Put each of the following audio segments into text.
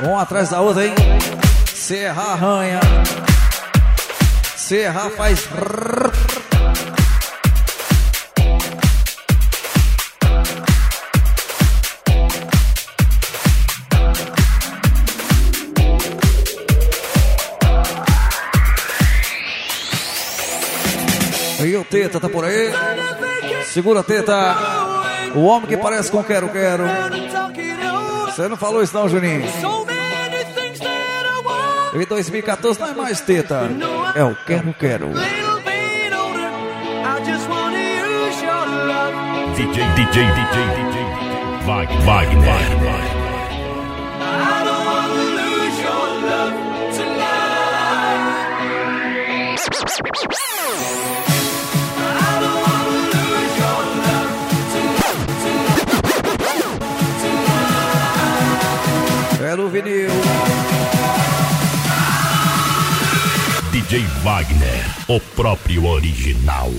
uma atrás da outra, hein? Serra arranha. Serra faz. E o Teta tá por aí. Segura a Teta. O homem que parece com Quero Quero. Você não falou isso não, Juninho. Em 2014 não é mais Teta. É o Quero Quero. DJ, DJ, DJ, DJ, Wagner. Wagner. Quero vinil. DJ Wagner, o próprio original.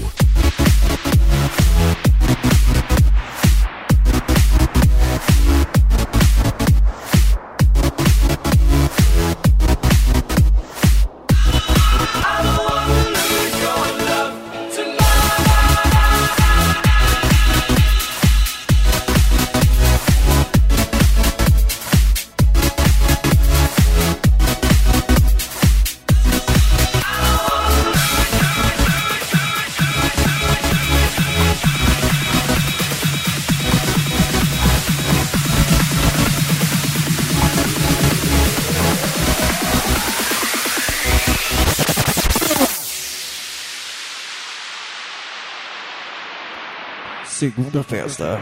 Segunda festa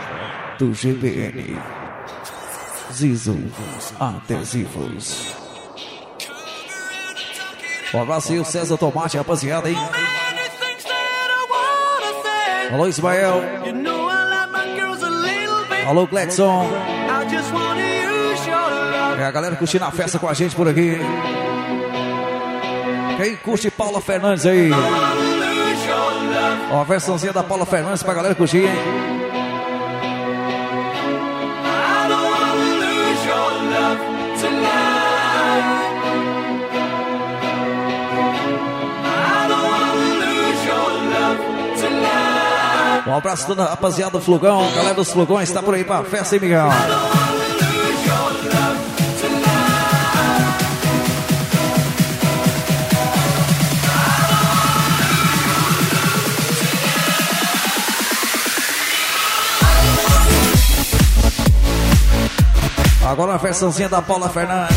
do GBN. Zizo Adesivos. Um abraço aí, o César Tomate, rapaziada, hein? Alô, Ismael. Alô, Gledson. É a galera curtindo a festa com a gente por aqui. Quem curte Paula Fernandes aí? Ó, a versãozinha da Paula Fernandes pra galera curtir, hein? Um abraço toda a rapaziada do Flugão, galera dos Flugões, tá por aí pra festa, hein, Miguel? Agora uma versãozinha da Paula Fernandes.